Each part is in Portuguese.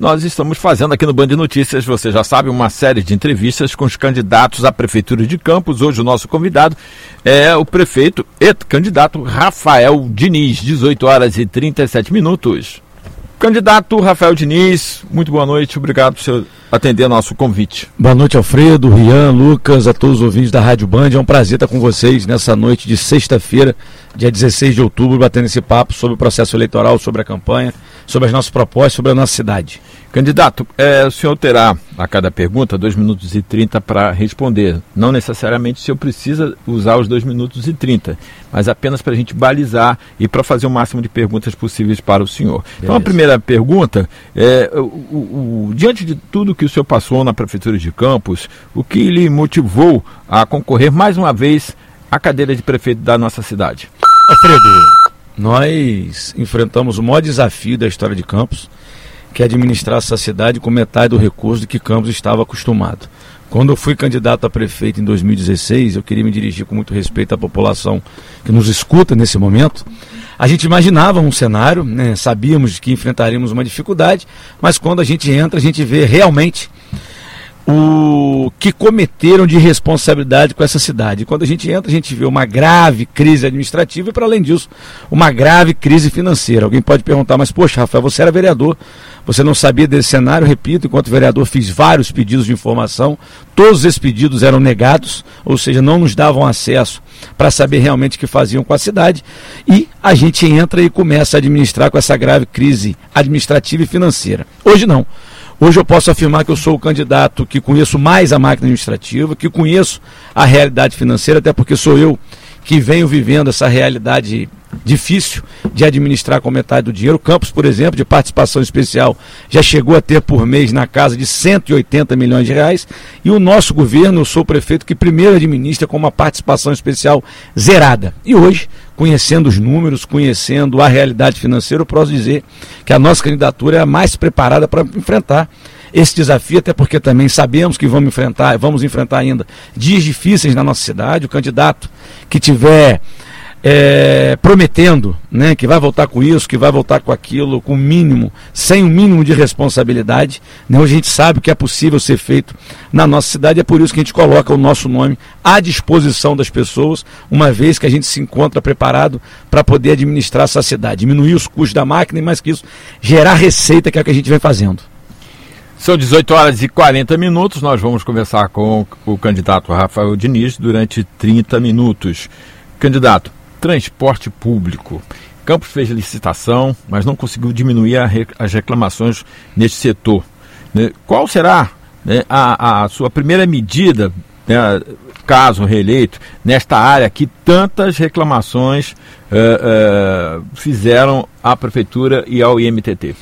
Nós estamos fazendo aqui no Band Notícias, você já sabe, uma série de entrevistas com os candidatos à Prefeitura de Campos. Hoje o nosso convidado é o prefeito e candidato Rafael Diniz, 18 horas e 37 minutos. Candidato Rafael Diniz, muito boa noite, obrigado por atender nosso convite. Boa noite, Alfredo, Rian, Lucas, a todos os ouvintes da Rádio Band. É um prazer estar com vocês nessa noite de sexta-feira, dia 16 de outubro, batendo esse papo sobre o processo eleitoral, sobre a campanha sobre as nossas propostas, sobre a nossa cidade. Candidato, é, o senhor terá a cada pergunta 2 minutos e 30 para responder. Não necessariamente o senhor precisa usar os 2 minutos e 30, mas apenas para a gente balizar e para fazer o máximo de perguntas possíveis para o senhor. Beleza. Então, a primeira pergunta é: o, o, o, diante de tudo que o senhor passou na Prefeitura de Campos, o que lhe motivou a concorrer mais uma vez à cadeira de prefeito da nossa cidade? Alfredo, nós enfrentamos o maior desafio da história de Campos, que é administrar essa cidade com metade do recurso de que Campos estava acostumado. Quando eu fui candidato a prefeito em 2016, eu queria me dirigir com muito respeito à população que nos escuta nesse momento. A gente imaginava um cenário, né, sabíamos que enfrentaríamos uma dificuldade, mas quando a gente entra, a gente vê realmente o que cometeram de responsabilidade com essa cidade. Quando a gente entra, a gente vê uma grave crise administrativa e, para além disso, uma grave crise financeira. Alguém pode perguntar, mas poxa, Rafael, você era vereador, você não sabia desse cenário? Repito, enquanto vereador, fiz vários pedidos de informação, todos esses pedidos eram negados, ou seja, não nos davam acesso para saber realmente o que faziam com a cidade, e a gente entra e começa a administrar com essa grave crise administrativa e financeira. Hoje não. Hoje eu posso afirmar que eu sou o candidato que conheço mais a máquina administrativa, que conheço a realidade financeira, até porque sou eu que venho vivendo essa realidade difícil de administrar com metade do dinheiro. O Campos, por exemplo, de participação especial, já chegou a ter por mês na casa de 180 milhões de reais. E o nosso governo, eu sou o prefeito que primeiro administra com uma participação especial zerada. E hoje, conhecendo os números, conhecendo a realidade financeira, eu posso dizer que a nossa candidatura é a mais preparada para enfrentar esse desafio, até porque também sabemos que vamos enfrentar, vamos enfrentar ainda dias difíceis na nossa cidade. O candidato que tiver é, prometendo né, que vai voltar com isso, que vai voltar com aquilo, com o mínimo, sem o mínimo de responsabilidade. Né, a gente sabe que é possível ser feito na nossa cidade, é por isso que a gente coloca o nosso nome à disposição das pessoas, uma vez que a gente se encontra preparado para poder administrar essa cidade, diminuir os custos da máquina e mais que isso, gerar receita, que é o que a gente vem fazendo. São 18 horas e 40 minutos. Nós vamos conversar com o candidato Rafael Diniz durante 30 minutos. Candidato, transporte público. Campos fez licitação, mas não conseguiu diminuir as reclamações neste setor. Né? Qual será né, a, a, sua primeira medida, né, caso reeleito, nesta área que tantas reclamações uh, uh, fizeram à Prefeitura e ao IMTT?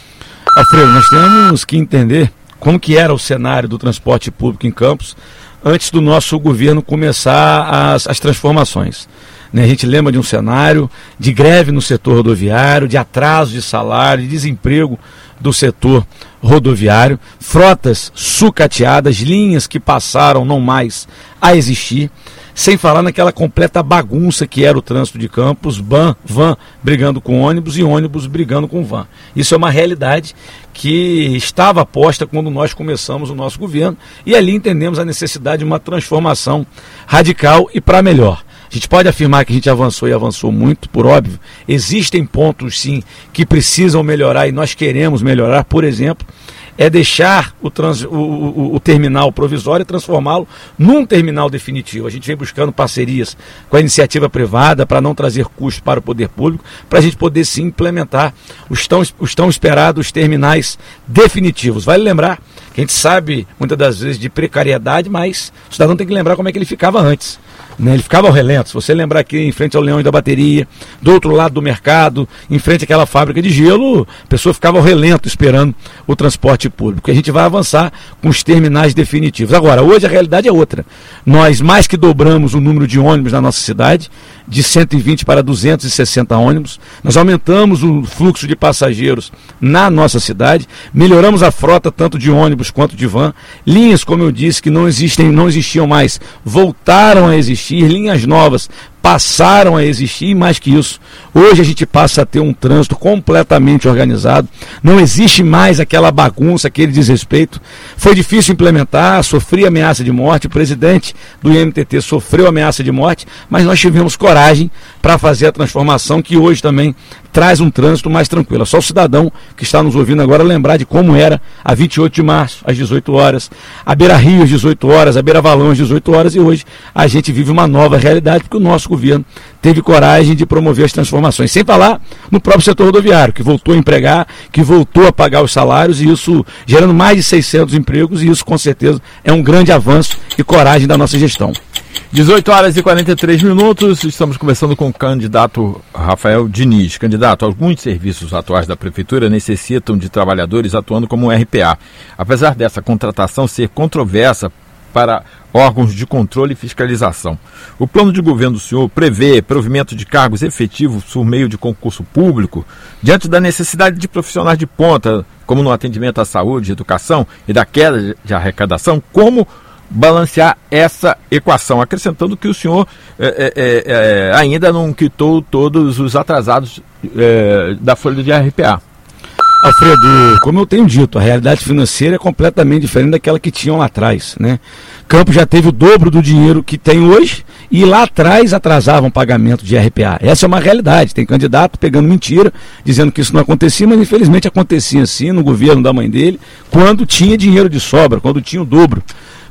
Alfredo, nós temos que entender como que era o cenário do transporte público em Campos antes do nosso governo começar as, as transformações. Né? A gente lembra de um cenário de greve no setor rodoviário, de atraso de salário, de desemprego do setor rodoviário, frotas sucateadas, linhas que passaram não mais a existir, sem falar naquela completa bagunça que era o trânsito de campos, van, van brigando com ônibus e ônibus brigando com van. Isso é uma realidade que estava posta quando nós começamos o nosso governo e ali entendemos a necessidade de uma transformação radical e para melhor. A gente pode afirmar que a gente avançou e avançou muito, por óbvio. Existem pontos, sim, que precisam melhorar e nós queremos melhorar. Por exemplo, é deixar o, trans, o, o, o terminal provisório e transformá-lo num terminal definitivo. A gente vem buscando parcerias com a iniciativa privada para não trazer custos para o poder público, para a gente poder sim implementar os tão, os tão esperados terminais definitivos. Vale lembrar que a gente sabe muitas das vezes de precariedade, mas o cidadão tem que lembrar como é que ele ficava antes. Né? Ele ficava ao relento. Se você lembrar aqui em frente ao Leão da Bateria, do outro lado do mercado, em frente àquela fábrica de gelo, a pessoa ficava ao relento esperando o transporte público. E a gente vai avançar com os terminais definitivos. Agora, hoje a realidade é outra. Nós mais que dobramos o número de ônibus na nossa cidade, de 120 para 260 ônibus. Nós aumentamos o fluxo de passageiros na nossa cidade, melhoramos a frota tanto de ônibus quanto de van. Linhas, como eu disse, que não existem, não existiam mais, voltaram a existir, linhas novas passaram a existir, e mais que isso, hoje a gente passa a ter um trânsito completamente organizado, não existe mais aquela bagunça, aquele desrespeito. Foi difícil implementar, sofri ameaça de morte, o presidente do IMTT sofreu ameaça de morte, mas nós tivemos coragem para fazer a transformação que hoje também traz um trânsito mais tranquilo. É só o cidadão que está nos ouvindo agora lembrar de como era a 28 de março, às 18 horas, a Beira Rio às 18 horas, a Beira Valão às 18 horas, e hoje a gente vive uma nova realidade, porque o nosso governo teve coragem de promover as transformações. Sem falar no próprio setor rodoviário, que voltou a empregar, que voltou a pagar os salários, e isso gerando mais de 600 empregos, e isso com certeza é um grande avanço e coragem da nossa gestão. 18 horas e 43 minutos, estamos conversando com o candidato Rafael Diniz. Candidato, alguns serviços atuais da Prefeitura necessitam de trabalhadores atuando como RPA. Apesar dessa contratação ser controversa para órgãos de controle e fiscalização. O plano de governo do senhor prevê provimento de cargos efetivos por meio de concurso público, diante da necessidade de profissionais de ponta, como no atendimento à saúde, educação e da queda de arrecadação, como balancear essa equação, acrescentando que o senhor é, é, é, ainda não quitou todos os atrasados da folha de RPA. Alfredo, como eu tenho dito, a realidade financeira é completamente diferente daquela que tinham lá atrás. Né? Campo já teve o dobro do dinheiro que tem hoje e lá atrás atrasavam pagamento de RPA. Essa é uma realidade. Tem candidato pegando mentira, dizendo que isso não acontecia, mas infelizmente acontecia assim no governo da mãe dele, quando tinha dinheiro de sobra, quando tinha o dobro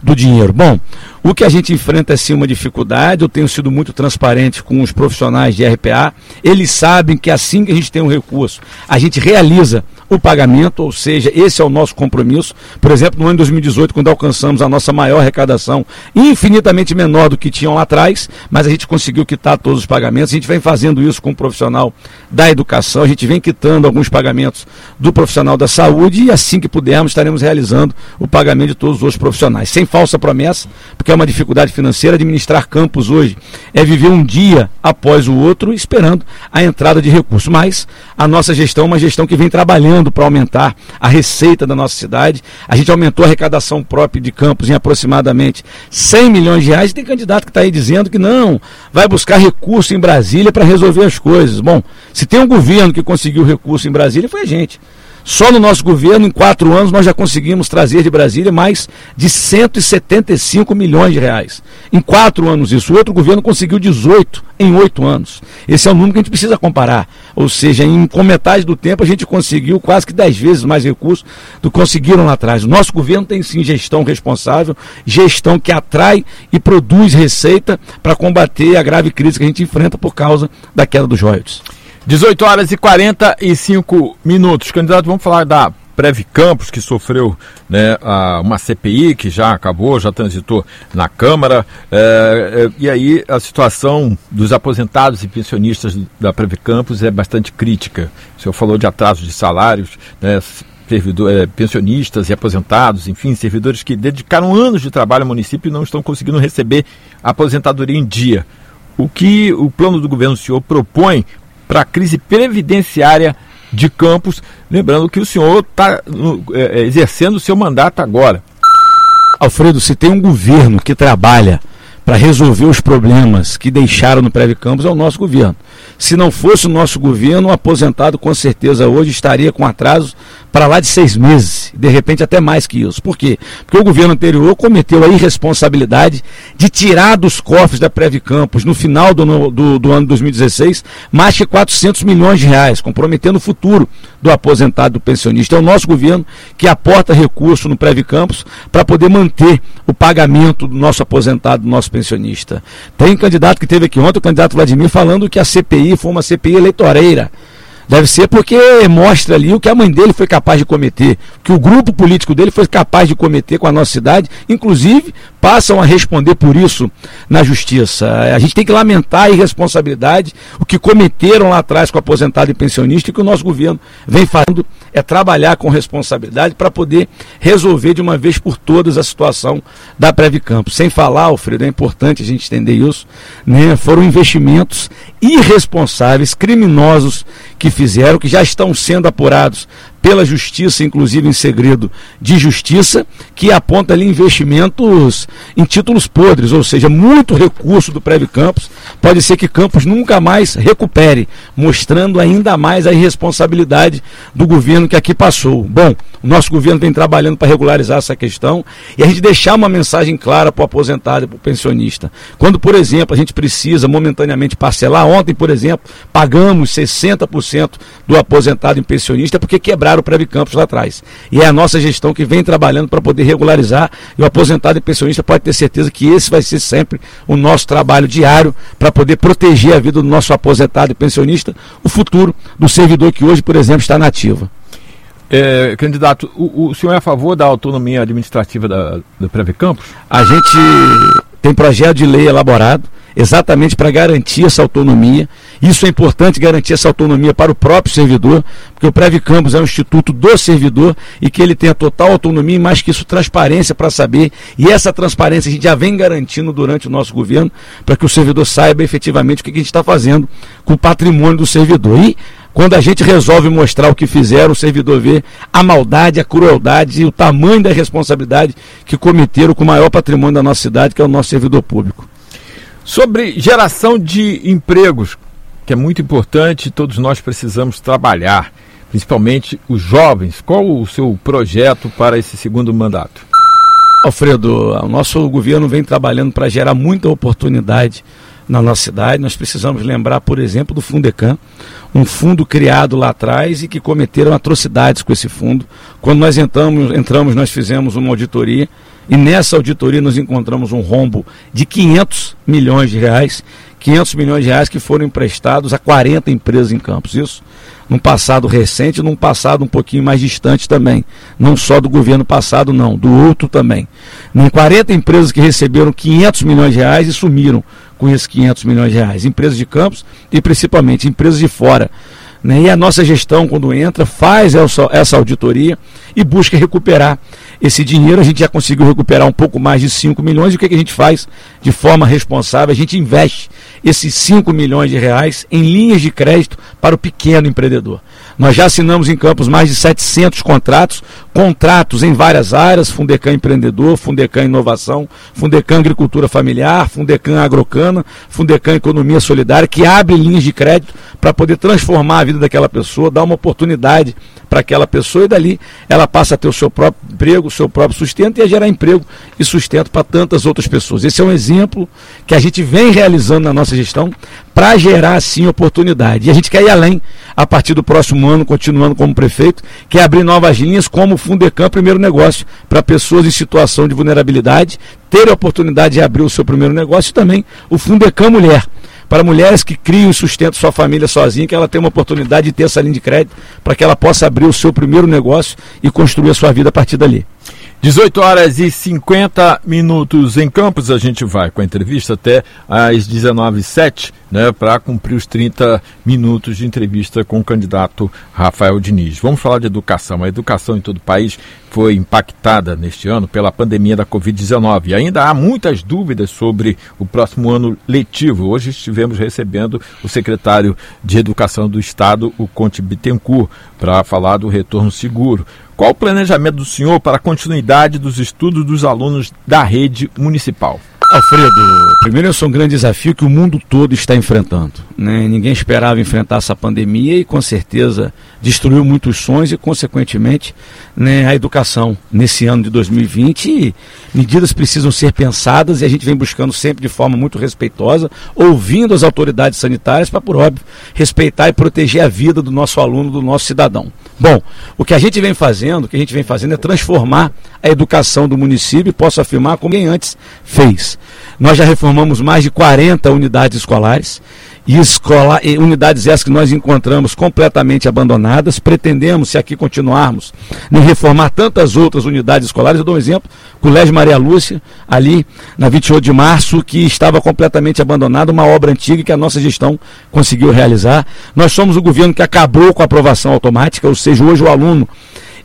do dinheiro. Bom, o que a gente enfrenta é sim uma dificuldade, eu tenho sido muito transparente com os profissionais de RPA, eles sabem que assim que a gente tem um recurso, a gente realiza o pagamento, ou seja, esse é o nosso compromisso. Por exemplo, no ano de 2018, quando alcançamos a nossa maior arrecadação, infinitamente menor do que tinham lá atrás, mas a gente conseguiu quitar todos os pagamentos. A gente vem fazendo isso com o profissional da educação, a gente vem quitando alguns pagamentos do profissional da saúde e assim que pudermos estaremos realizando o pagamento de todos os outros profissionais. Sem falsa promessa, porque é uma dificuldade financeira, administrar campos hoje é viver um dia após o outro esperando a entrada de recursos. Mas a nossa gestão é uma gestão que vem trabalhando para aumentar a receita da nossa cidade. A gente aumentou a arrecadação própria de Campos em aproximadamente 100 milhões de reais. Tem candidato que está aí dizendo que não, vai buscar recurso em Brasília para resolver as coisas. Bom, se tem um governo que conseguiu recurso em Brasília, foi a gente. Só no nosso governo, em quatro anos, nós já conseguimos trazer de Brasília mais de 175 milhões de reais. Em quatro anos isso. O outro governo conseguiu 18 em oito anos. Esse é o número que a gente precisa comparar. Ou seja, em, com metade do tempo a gente conseguiu quase que dez vezes mais recursos do que conseguiram lá atrás. O nosso governo tem sim gestão responsável, gestão que atrai e produz receita para combater a grave crise que a gente enfrenta por causa da queda dos royalties. 18 horas e 45 minutos. Candidato, vamos falar da Preve Campos, que sofreu né, uma CPI que já acabou, já transitou na Câmara. É, é, e aí a situação dos aposentados e pensionistas da Preve Campos é bastante crítica. O senhor falou de atraso de salários, né, servidor, é, pensionistas e aposentados, enfim, servidores que dedicaram anos de trabalho ao município e não estão conseguindo receber aposentadoria em dia. O que o plano do governo do senhor propõe para a crise previdenciária de Campos. Lembrando que o senhor está é, é, exercendo o seu mandato agora. Alfredo, se tem um governo que trabalha para resolver os problemas que deixaram no Preve Campos, é o nosso governo. Se não fosse o nosso governo, o aposentado com certeza hoje estaria com atraso para lá de seis meses, de repente até mais que isso. Por quê? Porque o governo anterior cometeu a irresponsabilidade de tirar dos cofres da Preve Campos, no final do, do, do ano 2016, mais de 400 milhões de reais, comprometendo o futuro do aposentado, do pensionista. É o nosso governo que aporta recurso no Preve Campos para poder manter o pagamento do nosso aposentado, do nosso pensionista. Tem candidato que teve aqui ontem, o candidato Vladimir, falando que a CPI foi uma CPI eleitoreira. Deve ser porque mostra ali o que a mãe dele foi capaz de cometer, que o grupo político dele foi capaz de cometer com a nossa cidade, inclusive passam a responder por isso na justiça. A gente tem que lamentar a irresponsabilidade, o que cometeram lá atrás com aposentado e pensionista e que o nosso governo vem fazendo é trabalhar com responsabilidade para poder resolver de uma vez por todas a situação da Previcampo. Sem falar, Alfredo, é importante a gente entender isso, né? foram investimentos irresponsáveis, criminosos que fizeram, que já estão sendo apurados pela justiça, inclusive em segredo de justiça, que aponta ali investimentos em títulos podres, ou seja, muito recurso do Preve Campos. Pode ser que Campos nunca mais recupere, mostrando ainda mais a irresponsabilidade do governo que aqui passou. Bom, o nosso governo vem trabalhando para regularizar essa questão e a gente deixar uma mensagem clara para o aposentado e para o pensionista. Quando, por exemplo, a gente precisa momentaneamente parcelar, ontem, por exemplo, pagamos 60% do aposentado e pensionista porque quebraram o Preve Campos lá atrás. E é a nossa gestão que vem trabalhando para poder regularizar e o aposentado e pensionista pode ter certeza que esse vai ser sempre o nosso trabalho diário para poder proteger a vida do nosso aposentado e pensionista, o futuro do servidor que hoje, por exemplo, está na ativa. É, candidato, o, o, senhor é a favor da autonomia administrativa da, do Preve Campos? A gente tem projeto de lei elaborado exatamente para garantir essa autonomia. Isso é importante, garantir essa autonomia para o próprio servidor, porque o Preve Campos é um instituto do servidor e que ele tenha total autonomia e mais que isso, transparência para saber. E essa transparência a gente já vem garantindo durante o nosso governo, para que o servidor saiba efetivamente o que a gente está fazendo com o patrimônio do servidor. E quando a gente resolve mostrar o que fizeram, o servidor vê a maldade, a crueldade e o tamanho da responsabilidade que cometeram com o maior patrimônio da nossa cidade, que é o nosso servidor público. Sobre geração de empregos, que é muito importante, todos nós precisamos trabalhar, principalmente os jovens. Qual o seu projeto para esse segundo mandato? Alfredo, o nosso governo vem trabalhando para gerar muita oportunidade na nossa cidade. Nós precisamos lembrar, por exemplo, do Fundecam, um fundo criado lá atrás e que cometeram atrocidades com esse fundo. Quando nós entramos, entramos nós fizemos uma auditoria e nessa auditoria nós encontramos um rombo de 500 milhões de reais, 500 milhões de reais que foram emprestados a 40 empresas em Campos. Isso num passado recente, num passado um pouquinho mais distante também. Não só do governo passado, não, do outro também. Em 40 empresas que receberam 500 milhões de reais e sumiram com esses 500 milhões de reais. Empresas de campos e principalmente empresas de fora. Né? E a nossa gestão, quando entra, faz essa, auditoria e busca recuperar esse dinheiro. A gente já conseguiu recuperar um pouco mais de 5 milhões. E o que, que a gente faz de forma responsável? A gente investe esses 5 milhões de reais em linhas de crédito para o pequeno empreendedor. Nós já assinamos em Campos mais de 700 contratos, contratos em várias áreas, Fundecam Empreendedor, Fundecam Inovação, Fundecam Agricultura Familiar, Fundecam Agrocana, Fundecam Economia Solidária, que abre linhas de crédito para poder transformar a vida daquela pessoa, dar uma oportunidade para aquela pessoa e dali ela passa a ter o seu próprio emprego, o seu próprio sustento e a gerar emprego e sustento para tantas outras pessoas. Esse é um exemplo que a gente vem realizando na nossa gestão para gerar assim oportunidade. E a gente quer ir além a partir do próximo ano, continuando como prefeito, que é abrir novas linhas como o Fundecam Primeiro Negócio para pessoas em situação de vulnerabilidade ter a oportunidade de abrir o seu primeiro negócio e também o Fundecam Mulher para mulheres que criam e sustentam sua família sozinha, que ela tenha uma oportunidade de ter essa linha de crédito para que ela possa abrir o seu primeiro negócio e construir a sua vida a partir dali. 18 horas e 50 minutos em Campos. A gente vai com a entrevista até às 19h07, né, para cumprir os 30 minutos de entrevista com o candidato Rafael Diniz. Vamos falar de educação. A educação em todo o país foi impactada neste ano pela pandemia da Covid-19. E ainda há muitas dúvidas sobre o próximo ano letivo. Hoje estivemos recebendo o secretário de Educação do Estado, o Conte Bittencourt, para falar do retorno seguro. Qual o planejamento do senhor para a continuidade dos estudos dos alunos da rede municipal? Alfredo, primeiro isso é um grande desafio que o mundo todo está enfrentando. Né? Ninguém esperava enfrentar essa pandemia e com certeza destruiu muitos sonhos e, consequentemente, né, a educação nesse ano de 2020. medidas precisam ser pensadas e a gente vem buscando sempre de forma muito respeitosa, ouvindo as autoridades sanitárias para, por óbvio, respeitar e proteger a vida do nosso aluno, do nosso cidadão. Bom, o que a gente vem fazendo, o que a gente vem fazendo é transformar a educação do município posso afirmar como ninguém antes fez. Nós já reformamos mais de 40 unidades escolares e, escola, e unidades essas que nós encontramos completamente abandonadas. Pretendemos, se aqui continuarmos, reformar tantas outras unidades escolares. Eu dou um exemplo, Colégio Maria Lúcia, ali na 28 de março, que estava completamente abandonada, uma obra antiga que a nossa gestão conseguiu realizar. Nós somos o governo que acabou com a aprovação automática, ou seja, hoje o aluno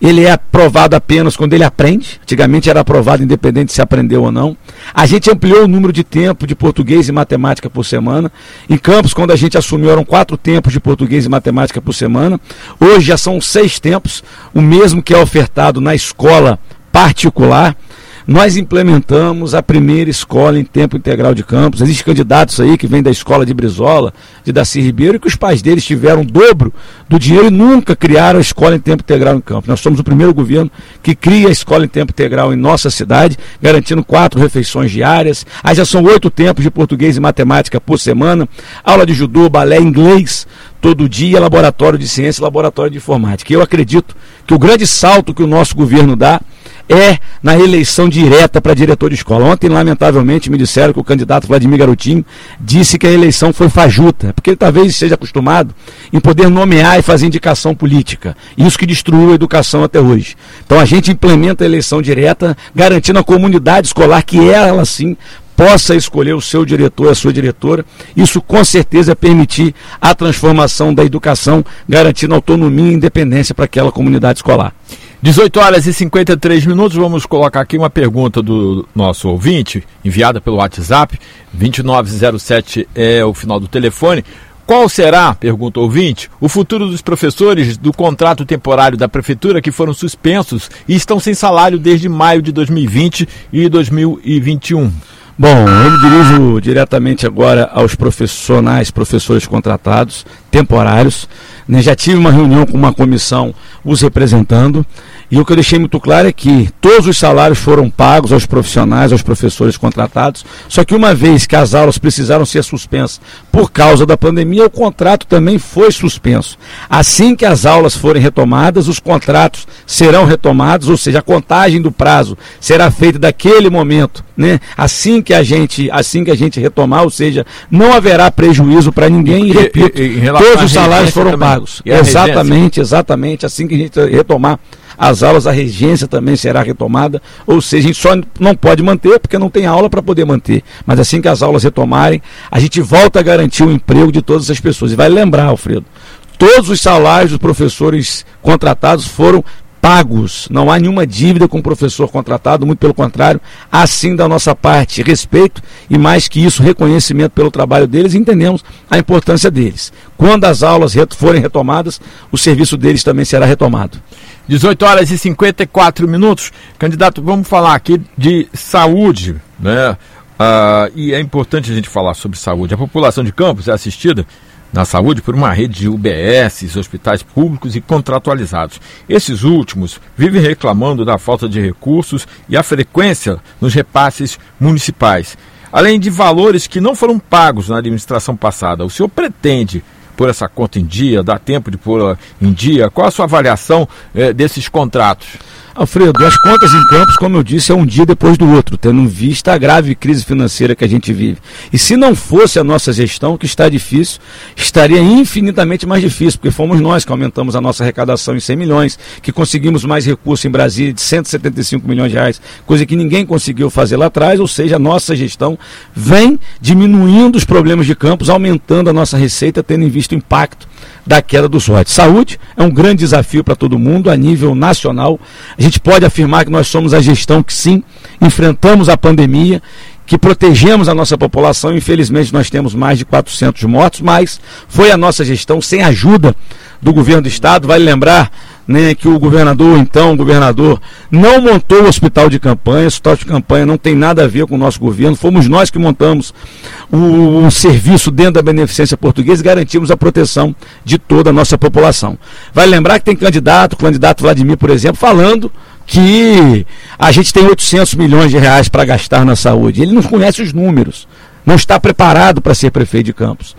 ele é aprovado apenas quando ele aprende. Antigamente era aprovado independente se aprendeu ou não. A gente ampliou o número de tempo de português e matemática por semana. Em Campos, quando a gente assumiu, eram quatro tempos de português e matemática por semana. Hoje já são seis tempos, o mesmo que é ofertado na escola particular nós implementamos a primeira escola em tempo integral de campos. Existem candidatos aí que vêm da escola de Brizola, de Daci Ribeiro, e que os pais deles tiveram o dobro do dinheiro e nunca criaram a escola em tempo integral em campos. Nós somos o primeiro governo que cria a escola em tempo integral em nossa cidade, garantindo quatro refeições diárias. Aí já são oito tempos de português e matemática por semana, aula de judô, balé, inglês todo dia, laboratório de ciência, laboratório de informática. Eu acredito que o grande salto que o nosso governo dá é na eleição direta para diretor de escola. Ontem, lamentavelmente, me disseram que o candidato Vladimir Garotinho disse que a eleição foi fajuta, porque ele talvez esteja acostumado em poder nomear e fazer indicação política. Isso que destruiu a educação até hoje. Então a gente implementa a eleição direta, garantindo a comunidade escolar que ela sim possa escolher o seu diretor, a sua diretora. Isso com certeza é permitir a transformação da educação, garantindo autonomia e independência para aquela comunidade escolar. 18 horas e 53 minutos, vamos colocar aqui uma pergunta do nosso ouvinte, enviada pelo WhatsApp, 2907 é o final do telefone. Qual será, pergunta o ouvinte, o futuro dos professores do contrato temporário da Prefeitura que foram suspensos e estão sem salário desde maio de 2020 e 2021? Bom, eu me dirijo diretamente agora aos profissionais, professores contratados, temporários. Né? Já tive uma reunião com uma comissão os representando. E o que eu deixei muito claro é que todos os salários foram pagos aos profissionais, aos professores contratados, só que uma vez que as aulas precisaram ser suspensas por causa da pandemia, o contrato também foi suspenso. Assim que as aulas forem retomadas, os contratos serão retomados, ou seja, a contagem do prazo será feita daquele momento, né? Assim que a gente, assim que a gente retomar, ou seja, não haverá prejuízo para ninguém e, e repito, e, todos os salários foram também. pagos. Exatamente, exatamente, assim que a gente retomar as aulas, a regência também será retomada, ou seja, a gente só não pode manter porque não tem aula para poder manter. Mas assim que as aulas retomarem, a gente volta a garantir o emprego de todas as pessoas. E vai lembrar, Alfredo, todos os salários dos professores contratados foram pagos. Não há nenhuma dívida com o professor contratado, muito pelo contrário, assim da nossa parte, respeito e mais que isso, reconhecimento pelo trabalho deles e entendemos a importância deles. Quando as aulas forem retomadas, o serviço deles também será retomado. 18 horas e 54 minutos. Candidato, vamos falar aqui de saúde, né? Ah, e é importante a gente falar sobre saúde. A população de Campos é assistida na saúde por uma rede de UBS, hospitais públicos e contratualizados. Esses últimos vivem reclamando da falta de recursos e a frequência nos repasses municipais. Além de valores que não foram pagos na administração passada, o senhor pretende pôr essa conta em dia? Dá tempo de pôr em dia? Qual a sua avaliação eh, desses contratos? Alfredo, as contas em campos, como eu disse, é um dia depois do outro, tendo em vista a grave crise financeira que a gente vive. E se não fosse a nossa gestão, que está difícil, estaria infinitamente mais difícil, porque fomos nós que aumentamos a nossa arrecadação em 100 milhões, que conseguimos mais recursos em Brasília de 175 milhões de reais, coisa que ninguém conseguiu fazer lá atrás, ou seja, a nossa gestão vem diminuindo os problemas de campos, aumentando a nossa receita, tendo em vista o impacto da queda dos lotes. Saúde é um grande desafio para todo mundo a nível nacional. A gente pode afirmar que nós somos a gestão que sim enfrentamos a pandemia, que protegemos a nossa população. Infelizmente nós temos mais de 400 mortos, mas foi a nossa gestão sem ajuda do governo do estado. Vale lembrar né, que o governador, então, o governador, não montou o hospital de campanha, o hospital de campanha não tem nada a ver com o nosso governo, fomos nós que montamos o, o serviço dentro da beneficência portuguesa e garantimos a proteção de toda a nossa população. Vai lembrar que tem candidato, o candidato Vladimir, por exemplo, falando que a gente tem 800 milhões de reais para gastar na saúde. Ele não conhece os números, não está preparado para ser prefeito de Campos.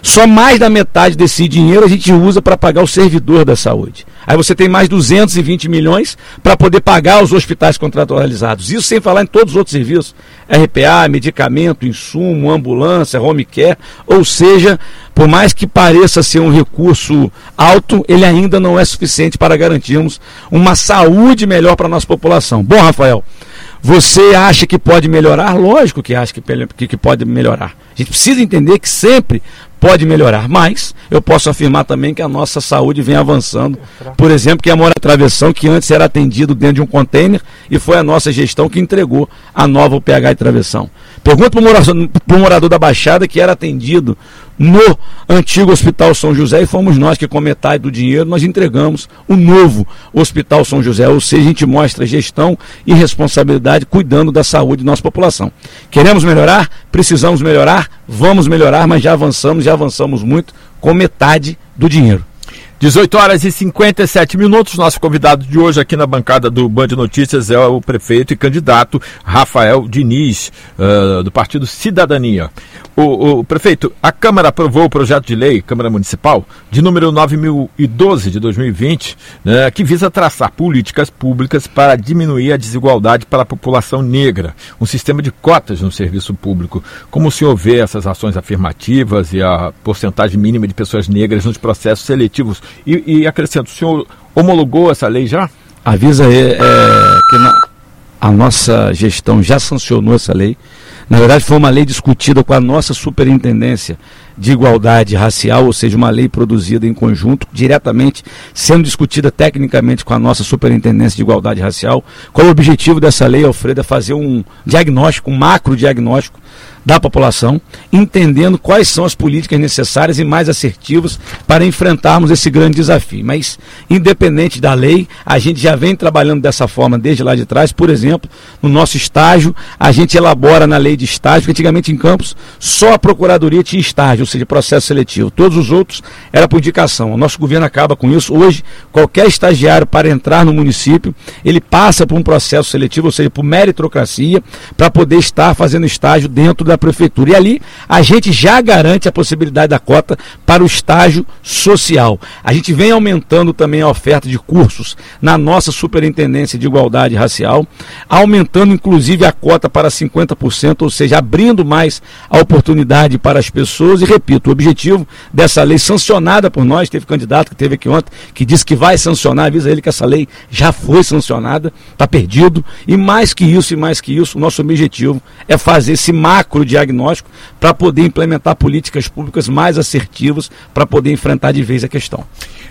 Só mais da metade desse dinheiro a gente usa para pagar o servidor da saúde. Aí você tem mais 220 milhões para poder pagar os hospitais contratualizados. Isso sem falar em todos os outros serviços: RPA, medicamento, insumo, ambulância, home care. Ou seja, por mais que pareça ser um recurso alto, ele ainda não é suficiente para garantirmos uma saúde melhor para a nossa população. Bom, Rafael, você acha que pode melhorar? Lógico que acha que, pode melhorar. A gente precisa entender que sempre pode melhorar. Mas eu posso afirmar também que a nossa saúde vem avançando. Por exemplo, que a Mora Travessão, que antes era atendido dentro de um container, e foi a nossa gestão que entregou a nova UPH de Travessão. Pergunta para o morador, da Baixada que era atendido no antigo Hospital São José e fomos nós que, com metade do dinheiro, nós entregamos o novo Hospital São José. Ou seja, a gente mostra gestão e responsabilidade cuidando da saúde da nossa população. Queremos melhorar? Precisamos melhorar? Vamos melhorar, mas já avançamos, já avançamos muito com metade do dinheiro. 18 horas e 57 minutos. Nosso convidado de hoje aqui na bancada do Band Notícias é o prefeito e candidato Rafael Diniz, uh, do Partido Cidadania. O, o, prefeito, a Câmara aprovou o projeto de lei, Câmara Municipal, de número 9012 de 2020, né, que visa traçar políticas públicas para diminuir a desigualdade para a população negra, um sistema de cotas no serviço público. Como o senhor vê essas ações afirmativas e a porcentagem mínima de pessoas negras nos processos seletivos? E, e acrescento, o senhor homologou essa lei já? Avisa é, é, que na, a nossa gestão já sancionou essa lei na verdade, foi uma lei discutida com a nossa superintendência de igualdade racial, ou seja, uma lei produzida em conjunto, diretamente sendo discutida tecnicamente com a nossa superintendência de igualdade racial. Qual o objetivo dessa lei, Alfredo? É fazer um diagnóstico, um macro diagnóstico da população, entendendo quais são as políticas necessárias e mais assertivas para enfrentarmos esse grande desafio. Mas, independente da lei, a gente já vem trabalhando dessa forma desde lá de trás. Por exemplo, no nosso estágio, a gente elabora na lei de estágio, que antigamente em Campos só a Procuradoria tinha estágio, ou seja, processo seletivo. Todos os outros era por indicação. O nosso governo acaba com isso. Hoje, qualquer estagiário para entrar no município, ele passa por um processo seletivo, ou seja, por meritocracia, para poder estar fazendo estágio dentro da da prefeitura. E ali a gente já garante a possibilidade da cota para o estágio social. A gente vem aumentando também a oferta de cursos na nossa Superintendência de Igualdade Racial, aumentando inclusive a cota para 50%, ou seja, abrindo mais a oportunidade para as pessoas. E repito, o objetivo dessa lei sancionada por nós, teve candidato que teve aqui ontem que disse que vai sancionar, avisa ele que essa lei já foi sancionada, está perdido. E mais que isso, e mais que isso, o nosso objetivo é fazer esse macro diagnóstico para poder implementar políticas públicas mais assertivas para poder enfrentar de vez a questão.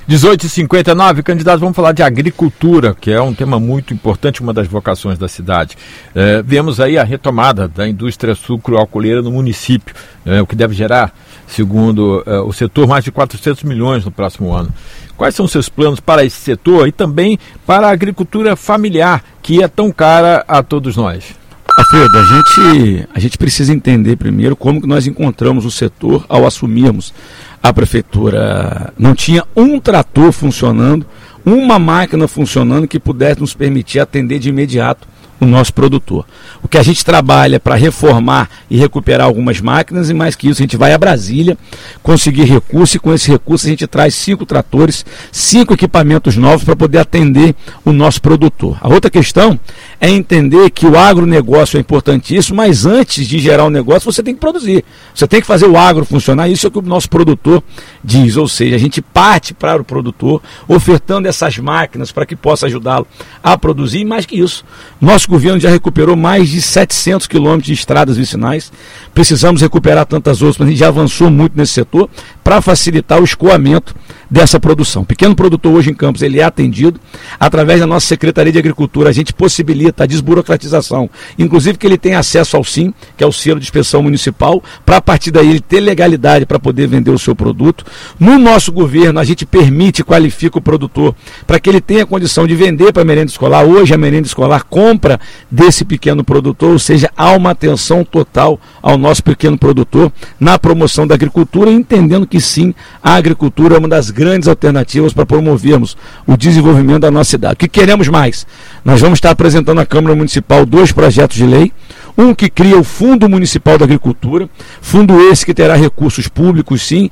18h59, candidatos, vamos falar de agricultura, que é um tema muito importante, uma das vocações da cidade. É, vemos aí a retomada da indústria sucro-alcooleira no município, é, o que deve gerar, segundo é, o setor, mais de 400 milhões no próximo ano. Quais são os seus planos para esse setor e também para a agricultura familiar, que é tão cara a todos nós? Alfredo, a gente, a gente precisa entender primeiro como que nós encontramos o setor ao assumirmos a prefeitura. Não tinha um trator funcionando, uma máquina funcionando que pudesse nos permitir atender de imediato o nosso produtor. O que a gente trabalha para reformar e recuperar algumas máquinas, e mais que isso, a gente vai a Brasília conseguir recurso, e com esse recurso a gente traz cinco tratores, cinco equipamentos novos para poder atender o nosso produtor. A outra questão é entender que o agronegócio é importantíssimo, mas antes de gerar um negócio, você tem que produzir. Você tem que fazer o agro funcionar. Isso é o que o nosso produtor diz. Ou seja, a gente parte para o produtor, ofertando essas máquinas para que possa ajudá-lo a produzir. E mais que isso, nosso governo já recuperou mais de 700 quilômetros de estradas vicinais. Precisamos recuperar tantas outras, mas a gente já avançou muito nesse setor para facilitar o escoamento dessa produção. Pequeno produtor hoje em Campos ele é atendido através da nossa Secretaria de Agricultura. A gente possibilita a desburocratização, inclusive que ele tenha acesso ao SIM, que é o selo de inspeção municipal, para a partir daí ele ter legalidade para poder vender o seu produto. No nosso governo, a gente permite e qualifica o produtor para que ele tenha condição de vender para a merenda escolar. Hoje a merenda escolar compra desse pequeno produtor, ou seja, há uma atenção total ao nosso pequeno produtor na promoção da agricultura, entendendo que sim, a agricultura é uma das grandes alternativas para promovermos o desenvolvimento da nossa cidade. O que queremos mais? Nós vamos estar apresentando à Câmara Municipal dois projetos de lei. Um que cria o Fundo Municipal da Agricultura, fundo esse que terá recursos públicos, sim,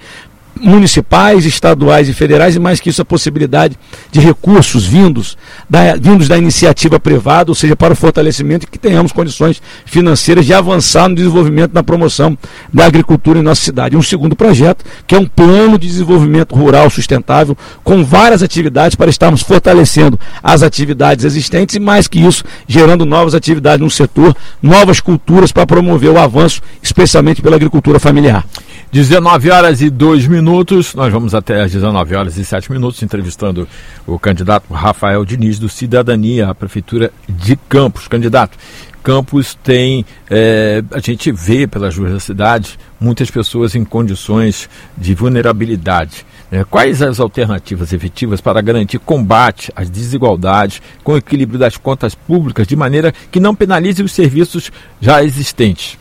municipais, estaduais e federais, e mais que isso a possibilidade de recursos vindos da, vindos da iniciativa privada, ou seja, para o fortalecimento e que tenhamos condições financeiras de avançar no desenvolvimento na promoção da agricultura em nossa cidade. Um segundo projeto, que é um plano de desenvolvimento rural sustentável, com várias atividades para estarmos fortalecendo as atividades existentes e mais que isso, gerando novas atividades no setor, novas culturas para promover o avanço, especialmente pela agricultura familiar. 19 horas e 2 minutos, nós vamos até às 19 horas e 7 minutos entrevistando o candidato Rafael Diniz do Cidadania à Prefeitura de Campos. Candidato, Campos tem, é, a gente vê pelas ruas da cidade, muitas pessoas em condições de vulnerabilidade. É, quais as alternativas efetivas para garantir combate às desigualdades com equilíbrio das contas públicas de maneira que não penalize os serviços já existentes?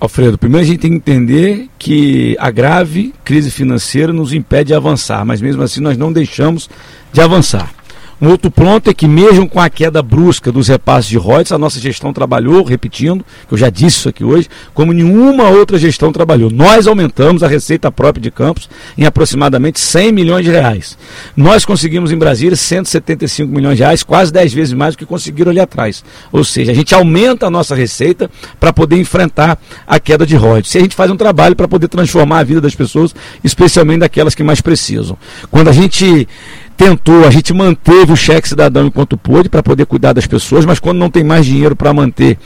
Alfredo, primeiro a gente tem que entender que a grave crise financeira nos impede de avançar, mas mesmo assim nós não deixamos de avançar. Um outro ponto é que, mesmo com a queda brusca dos repasses de royalties, a nossa gestão trabalhou, repetindo, que eu já disse isso aqui hoje, como nenhuma outra gestão trabalhou. Nós aumentamos a receita própria de Campos em aproximadamente 100 milhões de reais. Nós conseguimos em Brasília 175 milhões de reais, quase 10 vezes mais do que conseguiram ali atrás. Ou seja, a gente aumenta a nossa receita para poder enfrentar a queda de royalties. Se a gente faz um trabalho para poder transformar a vida das pessoas, especialmente daquelas que mais precisam. Quando a gente tentou, a gente manteve o cheque cidadão enquanto pôde para poder cuidar das pessoas, mas quando não tem mais dinheiro para manter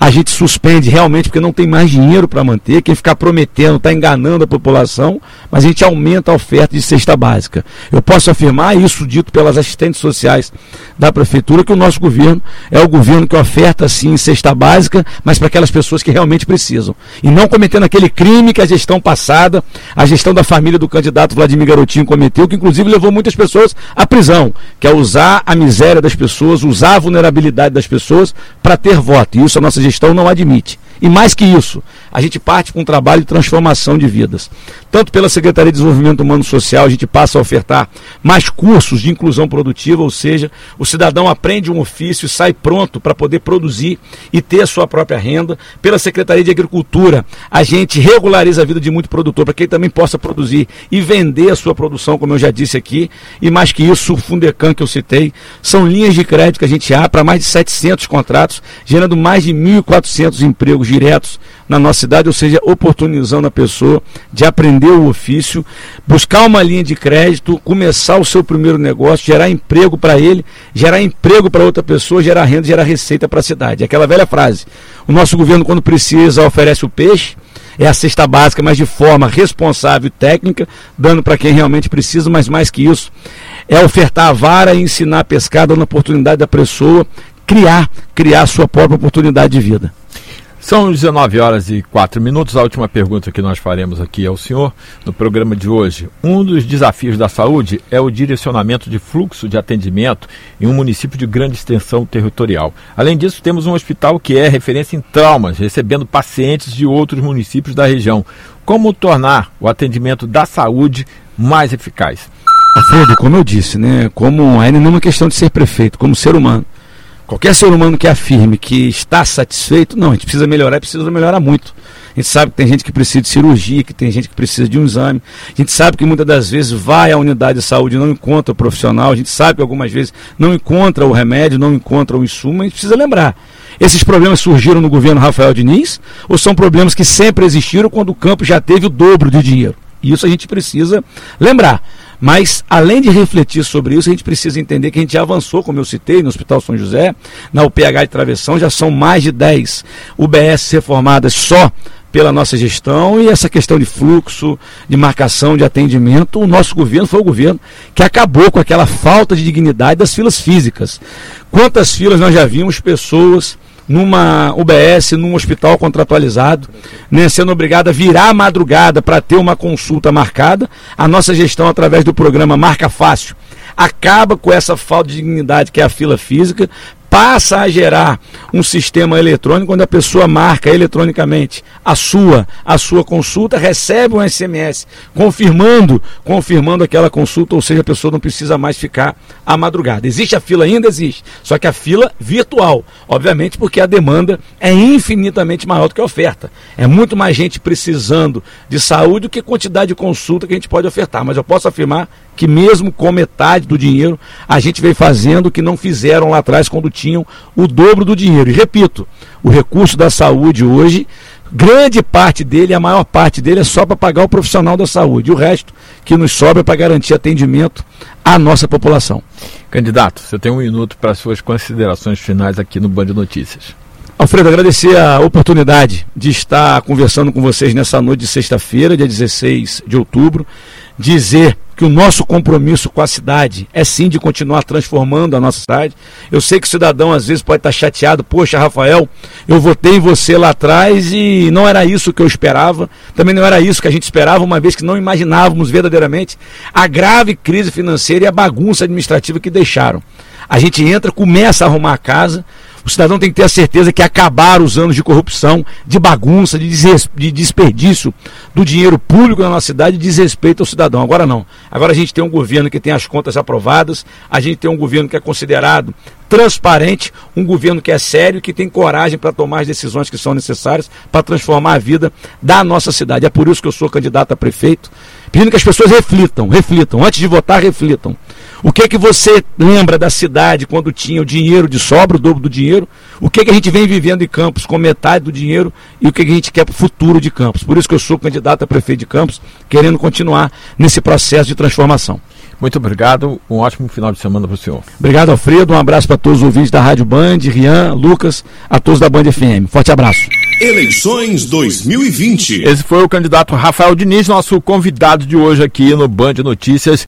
a gente suspende realmente porque não tem mais dinheiro para manter. Quem ficar prometendo está enganando a população, mas a gente aumenta a oferta de cesta básica. Eu posso afirmar isso dito pelas assistentes sociais da prefeitura que o nosso governo é o governo que oferta sim cesta básica, mas para aquelas pessoas que realmente precisam. E não cometendo aquele crime que a gestão passada, a gestão da família do candidato Vladimir Garotinho cometeu, que inclusive levou muitas pessoas à prisão, que é usar a miséria das pessoas, usar a vulnerabilidade das pessoas para ter voto. E isso a nossa gestão não admite. E mais que isso, a gente parte com um trabalho de transformação de vidas. Tanto pela Secretaria de Desenvolvimento Humano Social, a gente passa a ofertar mais cursos de inclusão produtiva, ou seja, o cidadão aprende um ofício e sai pronto para poder produzir e ter a sua própria renda. Pela Secretaria de Agricultura, a gente regulariza a vida de muito produtor para que ele também possa produzir e vender a sua produção, como eu já disse aqui. E mais que isso, o Fundecan que eu citei, são linhas de crédito que a gente abre para mais de 700 contratos, gerando mais de 1.400 empregos diretos na nossa cidade, ou seja, oportunizando a pessoa de aprender o ofício, buscar uma linha de crédito, começar o seu primeiro negócio, gerar emprego para ele, gerar emprego para outra pessoa, gerar renda, gerar receita para a cidade. Aquela velha frase: o nosso governo, quando precisa, oferece o peixe. É a cesta básica, mas de forma responsável e técnica, dando para quem realmente precisa, mas mais que isso, é ofertar a vara e ensinar a pescar, dando a oportunidade da pessoa criar, criar a sua própria oportunidade de vida. São 19 horas e 4 minutos. A última pergunta que nós faremos aqui ao senhor no programa de hoje. Um dos desafios da saúde é o direcionamento de fluxo de atendimento em um município de grande extensão territorial. Além disso, temos um hospital que é referência em traumas, recebendo pacientes de outros municípios da região. Como tornar o atendimento da saúde mais eficaz? Alfredo, como eu disse, né, como não é uma questão de ser prefeito, como ser humano. Qualquer ser humano que afirme que está satisfeito, não, a gente precisa melhorar e precisa melhorar muito. A gente sabe que tem gente que precisa de cirurgia, que tem gente que precisa de um exame. A gente sabe que muitas das vezes vai à unidade de saúde e não encontra o profissional. A gente sabe que algumas vezes não encontra o remédio, não encontra o insumo. A gente precisa lembrar. Esses problemas surgiram no governo Rafael Diniz ou são problemas que sempre existiram quando o campo já teve o dobro de dinheiro? Isso a gente precisa lembrar. Mas, além de refletir sobre isso, a gente precisa entender que a gente já avançou, como eu citei, no Hospital São José, na UPH de Travessão, já são mais de 10 UBS reformadas só pela nossa gestão e essa questão de fluxo, de marcação, de atendimento, o nosso governo foi o governo que acabou com aquela falta de dignidade das filas físicas. Quantas filas nós já vimos pessoas numa UBS, num hospital contratualizado, né, sendo obrigado a virar a madrugada para ter uma consulta marcada. A nossa gestão, através do programa Marca Fácil, acaba com essa falta de dignidade que é a fila física, passa a gerar um sistema eletrônico onde a pessoa marca eletronicamente a sua a sua consulta, recebe um SMS confirmando, confirmando aquela consulta, ou seja, a pessoa não precisa mais ficar à madrugada. Existe a fila ainda existe, só que a fila virtual, obviamente, porque a demanda é infinitamente maior do que a oferta. É muito mais gente precisando de saúde do que quantidade de consulta que a gente pode ofertar, mas eu posso afirmar que mesmo com metade do dinheiro, a gente vem fazendo o que não fizeram lá atrás quando tinham o dobro do dinheiro. E repito, o recurso da saúde hoje, grande parte dele, a maior parte dele é só para pagar o profissional da saúde. E o resto que nos sobra para garantir atendimento à nossa população. Candidato, você tem um minuto para suas considerações finais aqui no Band Notícias. Alfredo, agradecer a oportunidade de estar conversando com vocês nessa noite de sexta-feira, dia 16 de outubro. Dizer que o nosso compromisso com a cidade é sim de continuar transformando a nossa cidade. Eu sei que o cidadão às vezes pode estar chateado, poxa, Rafael, eu votei em você lá atrás e não era isso que eu esperava, também não era isso que a gente esperava, uma vez que não imaginávamos verdadeiramente a grave crise financeira e a bagunça administrativa que deixaram. A gente entra, começa a arrumar a casa, o cidadão tem que ter a certeza que acabaram os anos de corrupção, de bagunça, de, de desperdício do dinheiro público na nossa cidade e desrespeito ao cidadão. Agora não. Agora a gente tem um governo que tem as contas aprovadas, a gente tem um governo que é considerado transparente, um governo que é sério, que tem coragem para tomar as decisões que são necessárias para transformar a vida da nossa cidade. É por isso que eu sou candidato a prefeito, pedindo que as pessoas reflitam, reflitam, antes de votar, reflitam. O que é que você lembra da cidade quando tinha o dinheiro de sobra, o dobro do dinheiro? O que é que a gente vem vivendo em Campos com metade do dinheiro e o que, é que a gente quer para o futuro de Campos? Por isso que eu sou candidato a prefeito de Campos, querendo continuar nesse processo de transformação. Muito obrigado, um ótimo final de semana para o senhor. Obrigado, Alfredo, um abraço para todos os ouvintes da Rádio Band, Rian, Lucas, a todos da Band FM. Forte abraço. Eleições 2020. Esse foi o candidato Rafael Diniz, nosso convidado de hoje aqui no Band Notícias.